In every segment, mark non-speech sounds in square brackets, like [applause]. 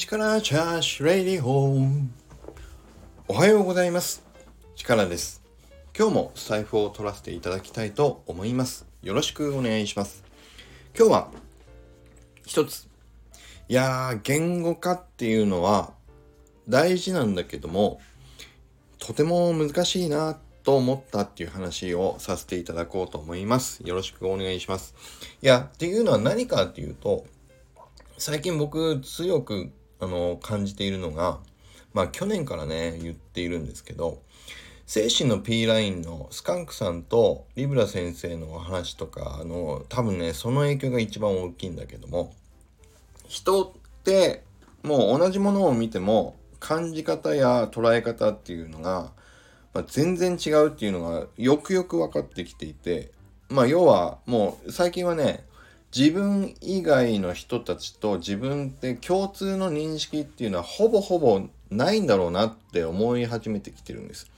力チャージレディホームおはようございます。力です。今日も財布を取らせていただきたいと思います。よろしくお願いします。今日は一つ。いやー言語化っていうのは大事なんだけどもとても難しいなと思ったっていう話をさせていただこうと思います。よろしくお願いします。いや、っていうのは何かっていうと、最近僕強くあの感じているのが、まあ去年からね、言っているんですけど、精神の P ラインのスカンクさんとリブラ先生のお話とか、あの、多分ね、その影響が一番大きいんだけども、人ってもう同じものを見ても感じ方や捉え方っていうのが、まあ、全然違うっていうのがよくよく分かってきていて、まあ要はもう最近はね、自分以外の人たちと自分って共通の認識っていうのはほぼほぼないんだろうなって思い始めてきてるんです。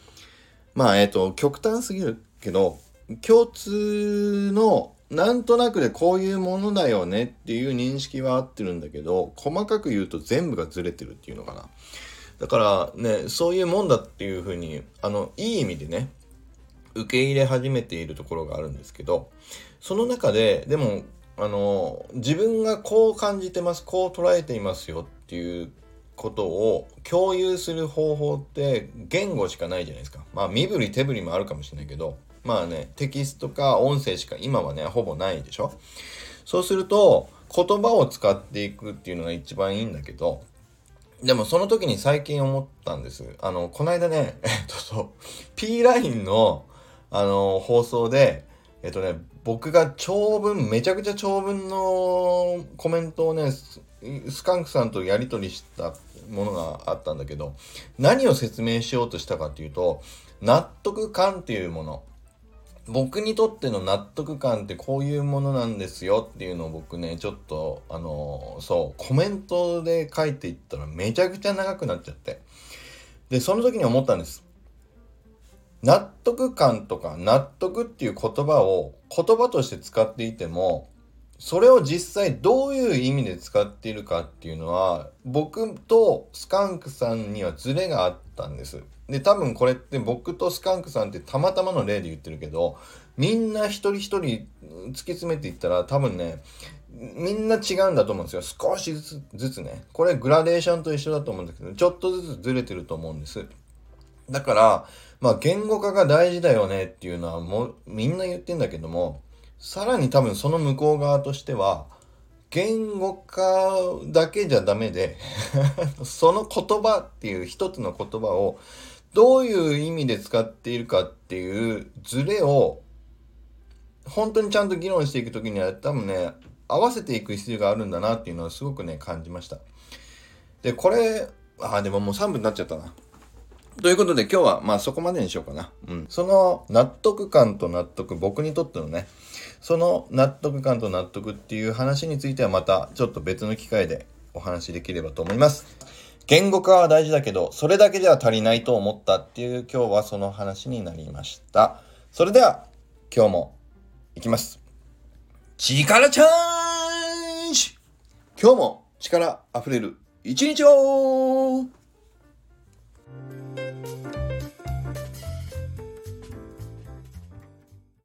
まあえっ、と極端すぎるけど共通のなんとなくでこういうものだよねっていう認識は合ってるんだけど細かく言うと全部がずれてるっていうのかな。だからねそういうもんだっていうふうにあのいい意味でね受け入れ始めているところがあるんですけどその中ででもあの自分がこう感じてますこう捉えていますよっていうことを共有する方法って言語しかないじゃないですか。まあ身振り手振りもあるかもしれないけどまあねテキストか音声しか今はねほぼないでしょ。そうすると言葉を使っていくっていうのが一番いいんだけどでもその時に最近思ったんです。あの、この間ね、[laughs] えっとそう、P ラインの、あの、放送で、えっとね、僕が長文、めちゃくちゃ長文のコメントをね、スカンクさんとやり取りしたものがあったんだけど、何を説明しようとしたかっていうと、納得感っていうもの。僕にとっての納得感ってこういうものなんですよっていうのを僕ね、ちょっと、あのそう、コメントで書いていったらめちゃくちゃ長くなっちゃって。で、その時に思ったんです。納得感とか納得っていう言葉を言葉として使っていてもそれを実際どういう意味で使っているかっていうのは僕とスカンクさんにはズレがあったんです。で多分これって僕とスカンクさんってたまたまの例で言ってるけどみんな一人一人突き詰めていったら多分ねみんな違うんだと思うんですよ少しずつずつねこれグラデーションと一緒だと思うんだけどちょっとずつずれてると思うんです。だから、まあ言語化が大事だよねっていうのはもうみんな言ってんだけども、さらに多分その向こう側としては、言語化だけじゃダメで [laughs] その言葉っていう一つの言葉をどういう意味で使っているかっていうズレを本当にちゃんと議論していく時には多分ね合わせていく必要があるんだなっていうのはすごくね感じました。でこれあでももう3分になっちゃったな。ということで今日はまあそこまでにしようかな。うん。その納得感と納得、僕にとってのね、その納得感と納得っていう話についてはまたちょっと別の機会でお話しできればと思います。言語化は大事だけど、それだけでは足りないと思ったっていう今日はその話になりました。それでは今日もいきます。力チャージ今日も力溢れる一日を